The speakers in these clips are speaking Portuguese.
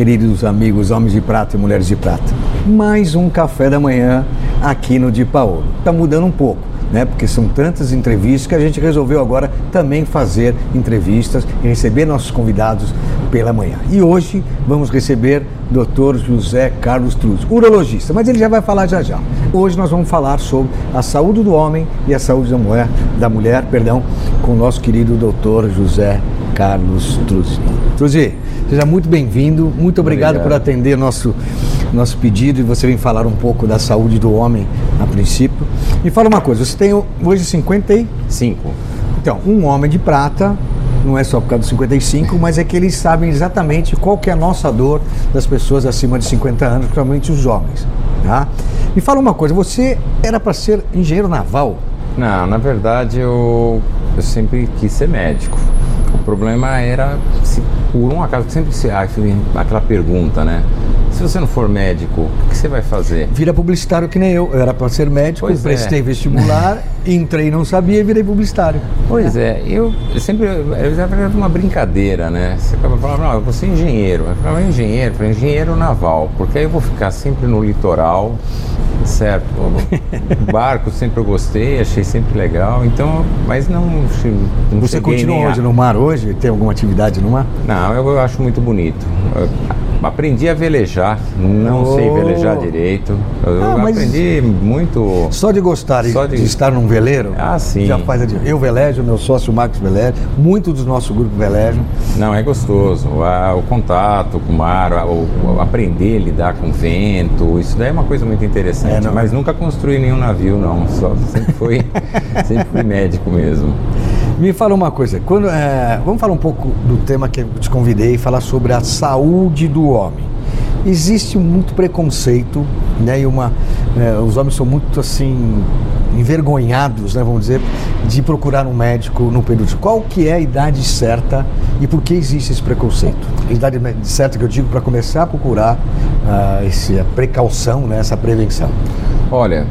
Queridos amigos, homens de prata e mulheres de prata. Mais um café da manhã aqui no Di Paolo. Está mudando um pouco, né? Porque são tantas entrevistas que a gente resolveu agora também fazer entrevistas e receber nossos convidados pela manhã. E hoje vamos receber Dr. José Carlos Truz, urologista, mas ele já vai falar já já. Hoje nós vamos falar sobre a saúde do homem e a saúde da mulher, da mulher, perdão, com o nosso querido Dr. José Carlos Truzzi. Truzzi, seja muito bem-vindo, muito obrigado, obrigado, por atender nosso, nosso pedido e você vem falar um pouco da saúde do homem a princípio. Me fala uma coisa, você tem hoje 55. Então, um homem de prata, não é só por causa dos 55, mas é que eles sabem exatamente qual que é a nossa dor das pessoas acima de 50 anos, principalmente os homens. Tá? Me fala uma coisa, você era para ser engenheiro naval? Não, na verdade eu, eu sempre quis ser médico. O problema era, se por um acaso, sempre se aquela pergunta, né? Se você não for médico, o que você vai fazer? Vira publicitário que nem eu. Eu era para ser médico, pois prestei é. vestibular, entrei, não sabia e virei publicitário. Pois é, eu sempre. Era uma brincadeira, né? Você acaba falando, não, eu vou ser engenheiro. Eu falava, engenheiro, eu falei, engenheiro naval, porque aí eu vou ficar sempre no litoral, certo? O barco sempre eu gostei, achei sempre legal, então, mas não. não Você continua hoje a... no mar hoje? Tem alguma atividade no mar? Não, eu, eu acho muito bonito. Eu aprendi a velejar, não oh. sei velejar direito. Eu ah, aprendi muito. Só de gostar só de... de... estar num veleiro? Ah, sim. Já faz a... Eu velejo, meu sócio Marcos veleja, muitos dos nossos grupos velejam. Não, é gostoso. o contato com o mar, o, aprender a lidar com o vento, isso daí é uma coisa muito interessante. É, mas nunca construí nenhum navio, não. Só sempre fui, sempre fui médico mesmo. Me fala uma coisa, quando, é, vamos falar um pouco do tema que eu te convidei, falar sobre a saúde do homem. Existe muito preconceito, né? E uma, é, os homens são muito assim envergonhados, né, vamos dizer, de procurar um médico no período. Qual que é a idade certa e por que existe esse preconceito? A idade certa que eu digo para começar a procurar uh, a precaução, né, essa prevenção. Olha,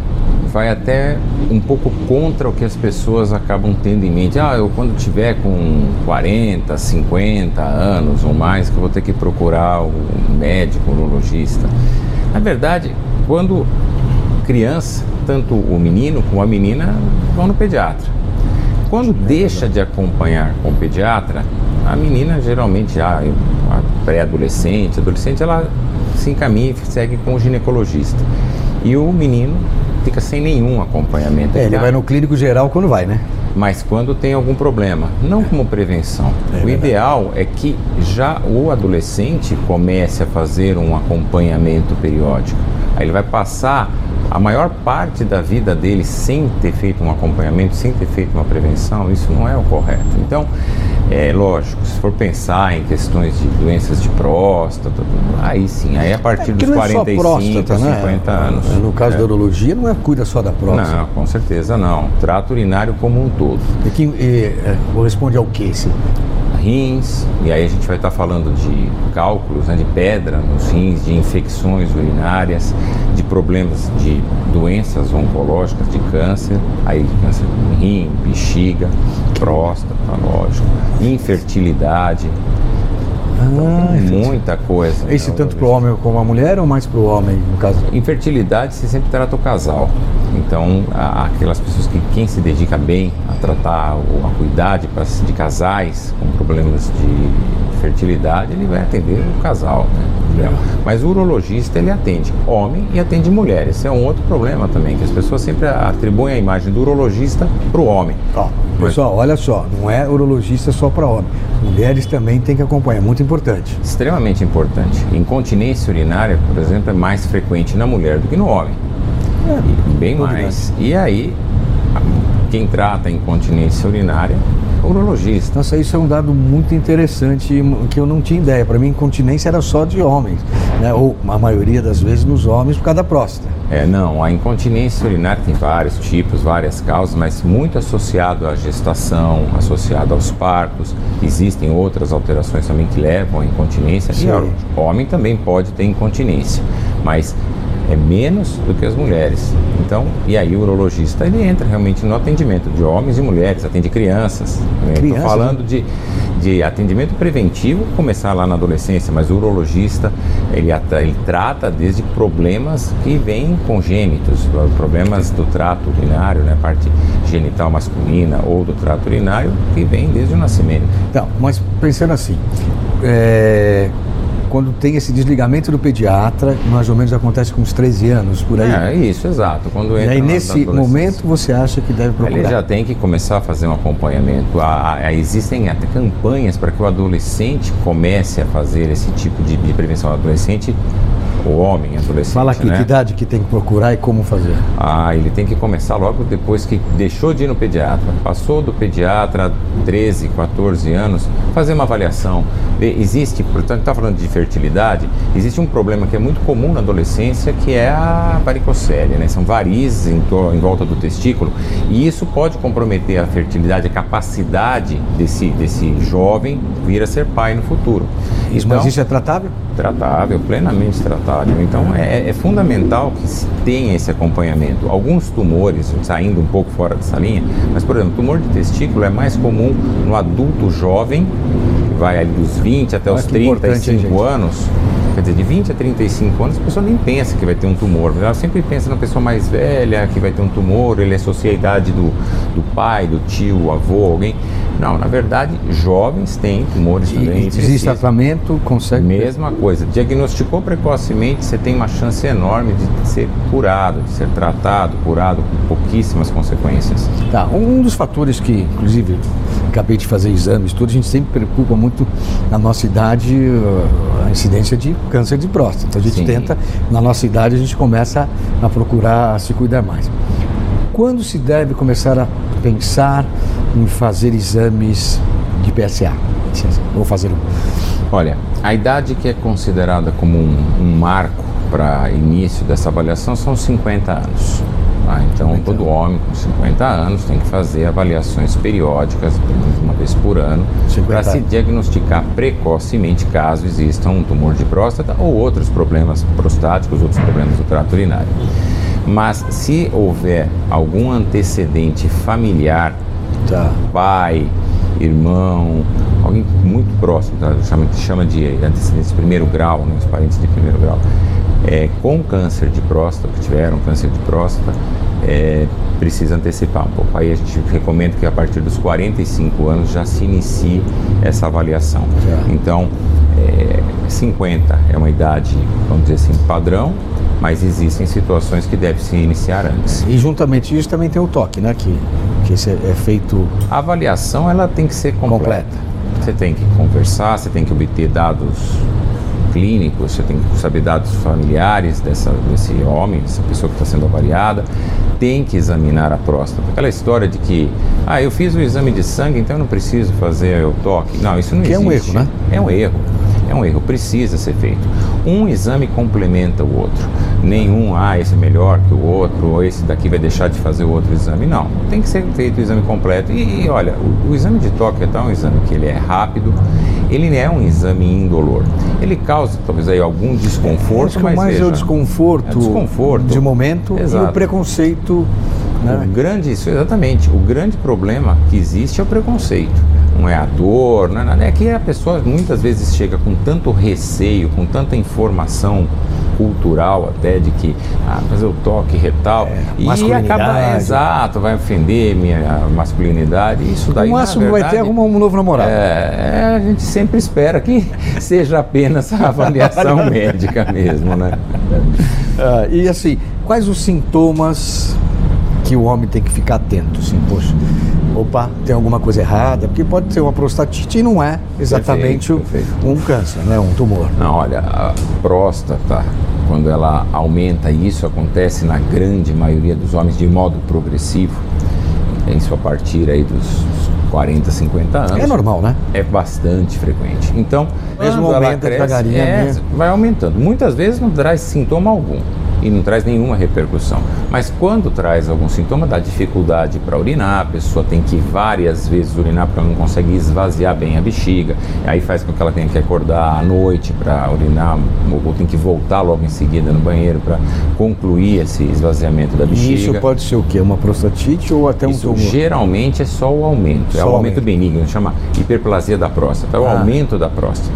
vai até um pouco contra o que as pessoas acabam tendo em mente. Ah, eu quando tiver com 40, 50 anos ou mais, que eu vou ter que procurar um médico, um urologista. Na verdade, quando criança, tanto o menino como a menina vão no pediatra. Quando deixa de acompanhar com o pediatra, a menina geralmente já pré-adolescente, adolescente, ela se encaminha e segue com o ginecologista. E o menino fica sem nenhum acompanhamento. É, ele vai no clínico geral quando vai, né? Mas quando tem algum problema, não como prevenção. É o ideal é que já o adolescente comece a fazer um acompanhamento periódico. Aí ele vai passar a maior parte da vida dele sem ter feito um acompanhamento, sem ter feito uma prevenção, isso não é o correto. Então, é lógico, se for pensar em questões de doenças de próstata, aí sim, aí a partir é dos 45, é próstata, 50 né? anos. No caso é. da urologia, não é cuida só da próstata. Não, com certeza não. Trato urinário como um todo. E que e, é, corresponde ao que, sim? rins, e aí a gente vai estar falando de cálculos, né, de pedra nos rins, de infecções urinárias, problemas de doenças oncológicas, de câncer, aí câncer de rim, bexiga, próstata, lógico, infertilidade. Ah, muita coisa. Esse né, tanto para o homem como a mulher ou mais para o homem, no caso? Infertilidade se sempre trata o casal. Então, aquelas pessoas que quem se dedica bem a tratar ou a cuidar de, de casais com problemas de fertilidade, ele vai atender o casal. Né? Mas o urologista ele atende homem e atende mulher. Esse é um outro problema também, que as pessoas sempre atribuem a imagem do urologista para o homem. Ó, pessoal, olha só, não é urologista só para homem. Mulheres também têm que acompanhar, muito importante. Extremamente importante. Incontinência urinária, por exemplo, é mais frequente na mulher do que no homem. E bem novidade. mais. E aí, quem trata a incontinência urinária é urologista. Nossa, isso é um dado muito interessante que eu não tinha ideia. Para mim, incontinência era só de homens, né? ou a maioria das vezes nos homens por causa da próstata. É, não, a incontinência urinária tem vários tipos, várias causas, mas muito associado à gestação, associado aos partos. Existem outras alterações também que levam à incontinência. Sim. E o homem também pode ter incontinência, mas é menos do que as mulheres. Então, e aí o urologista ele entra realmente no atendimento de homens e mulheres, atende crianças. Estou falando de, de atendimento preventivo, começar lá na adolescência, mas o urologista ele, ele trata desde problemas que vêm congênitos, problemas do trato urinário, né, parte genital masculina ou do trato urinário, que vem desde o nascimento. Então, mas pensando assim, é, quando tem esse desligamento do pediatra, mais ou menos acontece com uns 13 anos, por aí. É isso, exato. Quando e entra aí, na- na nesse momento, você acha que deve procurar? Ele já tem que começar a fazer um acompanhamento. Há- existem até campanhas para que o adolescente comece a fazer esse tipo de, de prevenção. Adolescente, o homem adolescente. Fala aqui, né? que idade que tem que procurar e como fazer. Ah, ele tem que começar logo depois que deixou de ir no pediatra. Passou do pediatra 13, 14 anos, fazer uma avaliação. Existe, portanto, está falando de fertilidade, existe um problema que é muito comum na adolescência, que é a varicocele, né? São varizes em, em volta do testículo e isso pode comprometer a fertilidade, a capacidade desse, desse jovem vir a ser pai no futuro. Isso, Então- mas isso é tratável? Tratável, plenamente tratável. Então é, é fundamental que se tenha esse acompanhamento. Alguns tumores, saindo um pouco fora dessa linha, mas por exemplo, tumor de testículo é mais comum no adulto jovem, que vai ali dos 20 até Olha os que importante, hein, 35 gente? anos. Quer dizer, de 20 a 35 anos, a pessoa nem pensa que vai ter um tumor. Ela sempre pensa na pessoa mais velha que vai ter um tumor, ele associa a idade do, do pai, do tio, avô, alguém. Não, na verdade, jovens têm tumores E, também. existe tratamento, consegue. Mesma coisa. Diagnosticou precocemente, você tem uma chance enorme de ser curado, de ser tratado, curado com pouquíssimas consequências. Tá, um dos fatores que, inclusive, acabei de fazer exames, tudo, a gente sempre preocupa muito na nossa idade uh, a incidência de câncer de próstata. Então a gente Sim. tenta, na nossa idade, a gente começa a procurar se cuidar mais. Quando se deve começar a pensar em fazer exames de PSA? Ou fazer um. Olha, a idade que é considerada como um, um marco para início dessa avaliação são 50 anos. Tá? Então, todo homem com 50 anos tem que fazer avaliações periódicas, pelo menos uma vez por ano, 50 para se diagnosticar precocemente caso exista um tumor de próstata ou outros problemas prostáticos, outros problemas do trato urinário. Mas se houver algum antecedente familiar Tá. pai, irmão, alguém muito próximo, tá? chama, chama de antecedentes de primeiro grau, né? os parentes de primeiro grau, é, com câncer de próstata, que tiveram câncer de próstata, é, precisa antecipar um pouco. Aí a gente recomenda que a partir dos 45 anos já se inicie essa avaliação. Já. Então, é, 50 é uma idade, vamos dizer assim, padrão, mas existem situações que deve se iniciar antes. E juntamente isso também tem o toque, né? Que, que é, é feito A avaliação ela tem que ser completa. Completa. Você tem que conversar, você tem que obter dados clínicos, você tem que saber dados familiares dessa, desse homem, dessa pessoa que está sendo avaliada, tem que examinar a próstata. Aquela história de que, ah, eu fiz o exame de sangue, então eu não preciso fazer o toque. Não, isso não Que é existe. um erro, né? É um erro. É um erro, precisa ser feito. Um exame complementa o outro. Nenhum, ah, esse é melhor que o outro, ou esse daqui vai deixar de fazer o outro exame. Não, tem que ser feito o exame completo. E, e, olha, o, o exame de toque é tal um exame que ele é rápido, ele é um exame indolor. Ele causa talvez aí algum desconforto, Acho que mas mais é o desconforto, é desconforto. de momento e o Exato. preconceito Né? O grande, isso, exatamente. O grande problema que existe é o preconceito. Não é a dor, não é nada. É que a pessoa muitas vezes chega com tanto receio, com tanta informação cultural até de que ah, fazer o toque retal É, e acaba exato vai ofender minha masculinidade isso daí o máximo vai ter verdade, arrumar um novo namorado. é, é, a gente sempre espera que seja apenas a avaliação médica mesmo, né? Ah, e assim, quais os sintomas que o homem tem que ficar atento? Assim, poxa, opa, tem alguma coisa errada? Porque pode ser uma prostatite e não é exatamente Perfeito, perfeito. um câncer, né? Um tumor. Não, olha, a próstata, quando ela aumenta, e isso acontece na grande maioria dos homens de modo progressivo, isso a partir aí dos 40, 50 anos. É normal, né? É bastante frequente. Então, Mesmo aumenta devagarinho, é, né? vai aumentando. Muitas vezes não traz sintoma algum e não traz nenhuma repercussão. Mas quando traz algum sintoma, dá dificuldade para urinar, a pessoa tem que várias vezes urinar porque ela não consegue esvaziar bem a bexiga. Aí faz com que ela tenha que acordar à noite para urinar ou tem que voltar logo em seguida no banheiro para concluir esse esvaziamento da E bexiga. isso pode ser o quê? Uma prostatite ou até um Isso tumor? geralmente é só o aumento, é Só o o aumento aumento. benigno, chama hiperplasia da próstata, é o Ah. aumento da próstata.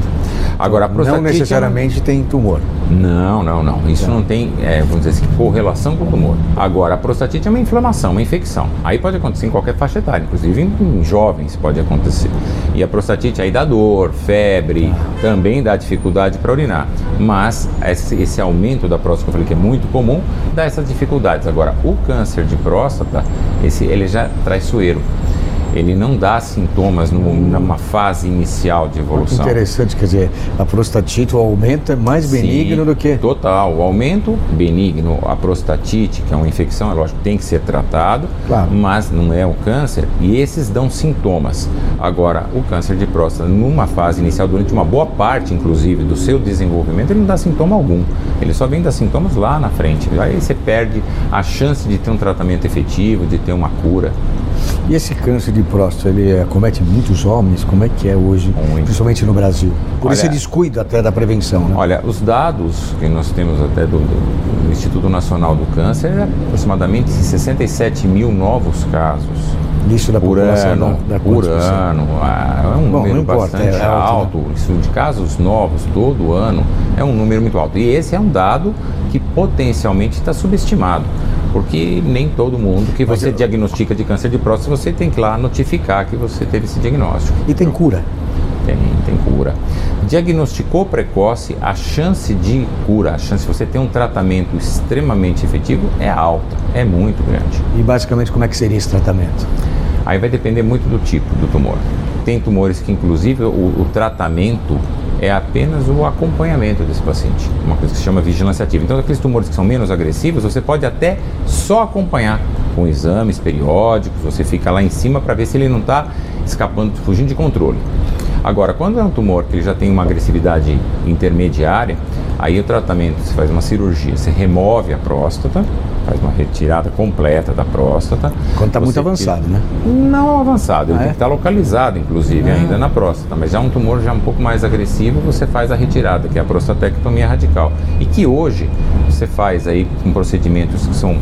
Agora, a prostatite... Não necessariamente tem tumor. Não, não, não. Isso não tem, é, vamos dizer assim, correlação com o tumor. Agora, a prostatite é uma inflamação, uma infecção. Aí pode acontecer em qualquer faixa etária, inclusive em, em jovens pode acontecer. E a prostatite aí dá dor, febre, também dá dificuldade para urinar. Mas esse, esse aumento da próstata, que eu falei que é muito comum, dá essas dificuldades. Agora, o câncer de próstata, esse, ele já é traiçoeiro. Ele não dá sintomas no- numa fase inicial de evolução. Interessante, quer dizer, a prostatite, o aumento é mais benigno Sim, do que. Total. O aumento benigno, a prostatite, que é uma infecção, é lógico, tem que ser tratado, Claro. mas não é o câncer, e esses dão sintomas. Agora, o câncer de próstata, numa fase inicial, durante uma boa parte, inclusive, do seu desenvolvimento, ele não dá sintoma algum. Ele só vem dar sintomas lá na frente. Aí você perde a chance de ter um tratamento efetivo, de ter uma cura. E esse câncer de próstata, ele acomete muitos homens? Como é que é hoje, Muito. principalmente no Brasil? Por Olha- esse descuido até da prevenção, né? Olha, os dados que nós temos até do, do- Instituto Nacional do Câncer é aproximadamente 67 mil novos casos Isso da por população ano. da, da por ano. Ah, É um Bom, número importa, bastante é alto, alto. Isso de casos novos todo ano é um número muito alto. E esse é um dado que potencialmente está subestimado. Porque nem todo mundo que você eu- diagnostica de câncer de próstata, você tem que lá notificar que você teve esse diagnóstico. E tem cura? Tem, tem cura. Diagnosticou precoce, a chance de cura, a chance de você ter um tratamento extremamente efetivo é alta, é muito grande. E basicamente como é que seria esse tratamento? Aí vai depender muito do tipo do tumor. Tem tumores que, inclusive, o, o tratamento é apenas o acompanhamento desse paciente, uma coisa que se chama vigilância ativa. Então, aqueles tumores que são menos agressivos, você pode até só acompanhar com exames periódicos, você fica lá em cima para ver se ele não está escapando, fugindo de controle. Agora, quando é um tumor que ele já tem uma agressividade intermediária, aí o tratamento, você faz uma cirurgia, você remove a próstata, faz uma retirada completa da próstata. Quando está muito avançado, né? não avançado, ele Ah, tem é? que estar localizado, inclusive, Ah. ainda na próstata. Mas já um tumor já um pouco mais agressivo, você faz a retirada, que é a prostatectomia radical. E que hoje você faz aí com procedimentos que são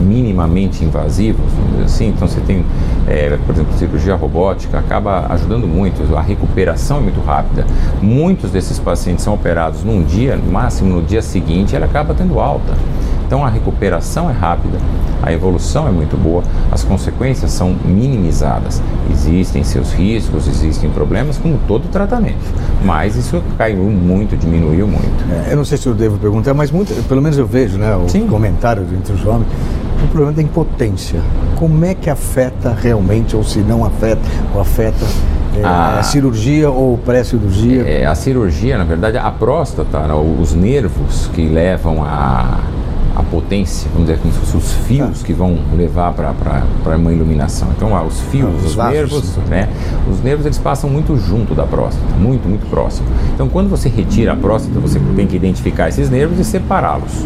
minimamente invasivos, assim. Então você tem, é, por exemplo, cirurgia robótica, acaba ajudando muito. A recuperação é muito rápida. Muitos desses pacientes são operados num dia, no máximo no dia seguinte, ela acaba tendo alta. Então a recuperação é rápida, a evolução é muito boa, as consequências são minimizadas. Existem seus riscos, existem problemas, como todo tratamento, mas isso caiu muito, diminuiu muito. É, eu não sei se eu devo perguntar, mas muito, pelo menos eu vejo, né, os Sim. comentários entre os homens, o problema da impotência. Como é que afeta realmente, ou se não afeta, ou afeta é, Ah. a cirurgia ou pré-cirurgia? É, a cirurgia, na verdade, a próstata, né, os nervos que levam a, a potência, vamos dizer, como se fossem os fios que vão levar para uma iluminação. Então, ah, os fios, Ah, os os, nervos, né? Os nervos eles passam muito junto da próstata, muito, muito próximo. Então, quando você retira a próstata, você tem que identificar esses nervos e separá-los.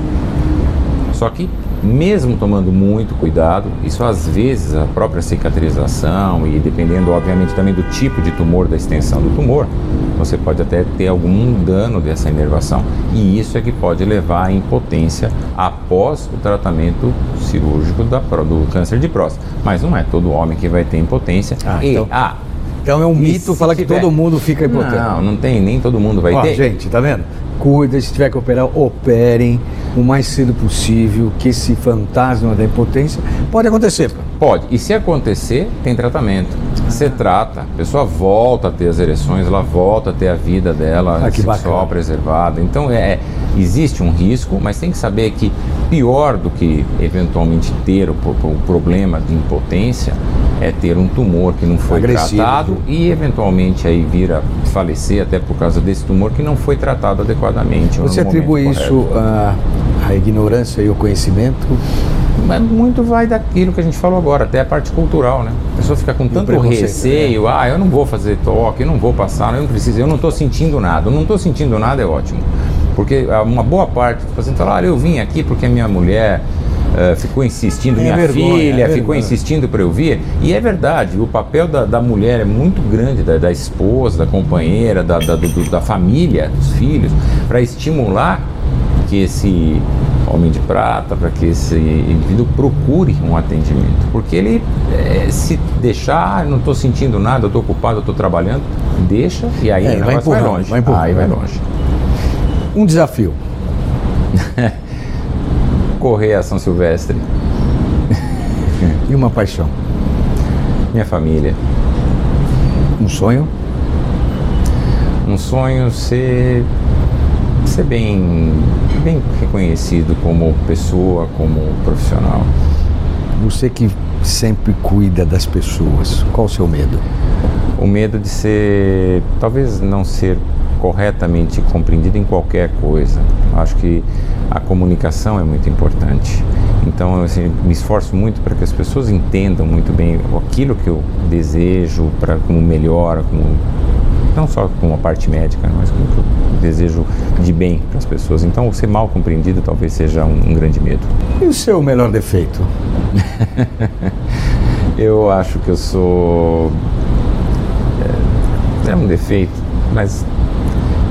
Só que, mesmo tomando muito cuidado, isso às vezes a própria cicatrização e dependendo, obviamente, também do tipo de tumor, da extensão do tumor, você pode até ter algum dano dessa inervação. E isso é que pode levar à impotência após o tratamento cirúrgico da, do câncer de próstata. Mas não é todo homem que vai ter impotência. Ah, e, então- ah, Então é um E mito falar que tiver? todo mundo fica impotente. não, não tem, nem todo mundo vai Ó, ter. gente, tá vendo? Cuida, se tiver que operar, operem o mais cedo possível, que esse fantasma da impotência pode acontecer. Pode. E se acontecer, tem tratamento. Você trata, a pessoa volta a ter as ereções, ela volta a ter a vida dela Ah, que sexual preservada. Então, é, é- existe um risco, mas tem que saber que pior do que eventualmente ter o, o problema de impotência é ter um tumor que não foi Agressivo. tratado e eventualmente aí vir a falecer até por causa desse tumor que não foi tratado adequadamente. Você atribui isso à, à ignorância e ao conhecimento? Mas muito vai daquilo que a gente falou agora, até a parte cultural, né? A pessoa fica com tanto receio, ah, eu não vou fazer toque, eu não vou passar, eu não preciso, eu não estou sentindo nada. Eu não estou sentindo nada é ótimo. Porque ah, uma boa parte do paciente fala, ah, eu vim aqui porque minha mulher eh, ficou insistindo, É minha vergonha, filha é ficou insistindo para eu vir. E é verdade, o papel da, da mulher é muito grande, da, da esposa, da companheira, da, da, do- da família, dos filhos, para estimular que esse homem de prata, para que esse indivíduo procure um atendimento. Porque ele, eh, se deixar, ah, não estou sentindo nada, estou ocupado, estou trabalhando, deixa e aí É, vai vai longe. vai empurrando, aí vai vai. longe. Um desafio. Correr a São Silvestre, E uma paixão. minha família. Um sonho? Um sonho ser, ser bem, bem reconhecido como pessoa, como profissional. Você que sempre cuida das pessoas, qual o seu medo? O medo de ser, talvez não ser corretamente compreendido em qualquer coisa. Acho que a comunicação é muito importante. Então, eu assim, me esforço muito para que as pessoas entendam muito bem aquilo que eu desejo para como melhora, como não só com a parte médica, mas como que eu desejo de bem para as pessoas. Então, ser mal compreendido talvez seja um, um grande medo. E o seu melhor defeito? Eu acho que eu sou. É, é um defeito, mas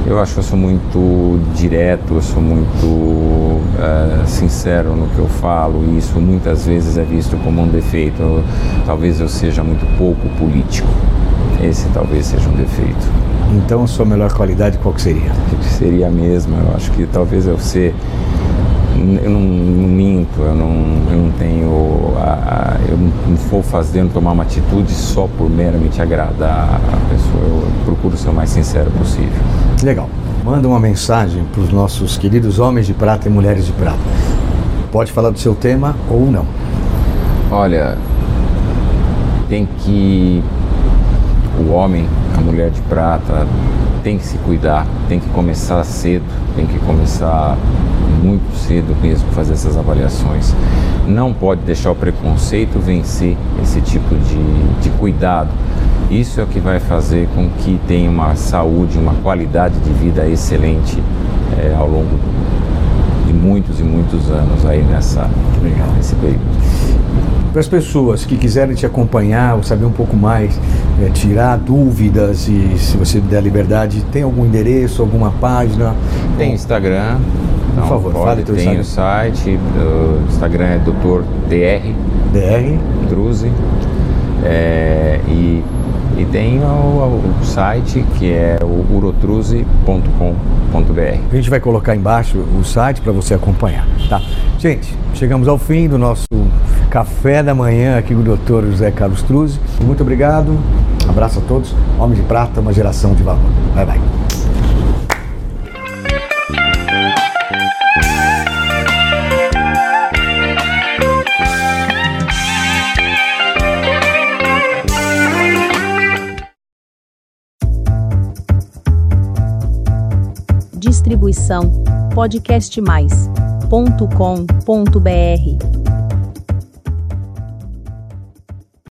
eu acho que eu sou muito direto, eu sou muito é, sincero no que eu falo, e isso muitas vezes é visto como um defeito. Eu- talvez eu seja muito pouco político. Esse talvez seja um defeito. Então, a sua melhor qualidade qual que seria? que seria a mesma. Eu acho que talvez eu ser. Eu não, não minto, eu não, eu não tenho. A, a- eu não vou fazendo tomar uma atitude só por meramente agradar a pessoa. Eu procuro ser o mais sincero possível. Legal. Manda uma mensagem para os nossos queridos homens de prata e mulheres de prata. Pode falar do seu tema ou não. Olha, tem que. O homem, a mulher de prata, tem que se cuidar, tem que começar cedo, tem que começar muito cedo mesmo fazer essas avaliações. Não pode deixar o preconceito vencer esse tipo de, de cuidado. Isso é o que vai fazer com que tenha uma saúde, uma qualidade de vida excelente eh, ao longo de muitos e muitos anos aí nessa, nesse período. Para as pessoas que quiserem te acompanhar ou saber um pouco mais, eh, tirar dúvidas e se você der liberdade, tem algum endereço, alguma página? Tem Instagram. Então favor, pode, fale teu tem o site, o Instagram é Dr. DR DR. Druze. É, e, e tem o, o site que é o urotruze.com.br. A gente vai colocar embaixo o site para você acompanhar, tá? Gente, chegamos ao fim do nosso café da manhã aqui com o Dr. José Carlos Truzzi. Muito obrigado. Abraço a todos. Homem de Prata, uma geração de valor. Bye bye. Podcastmais.com.br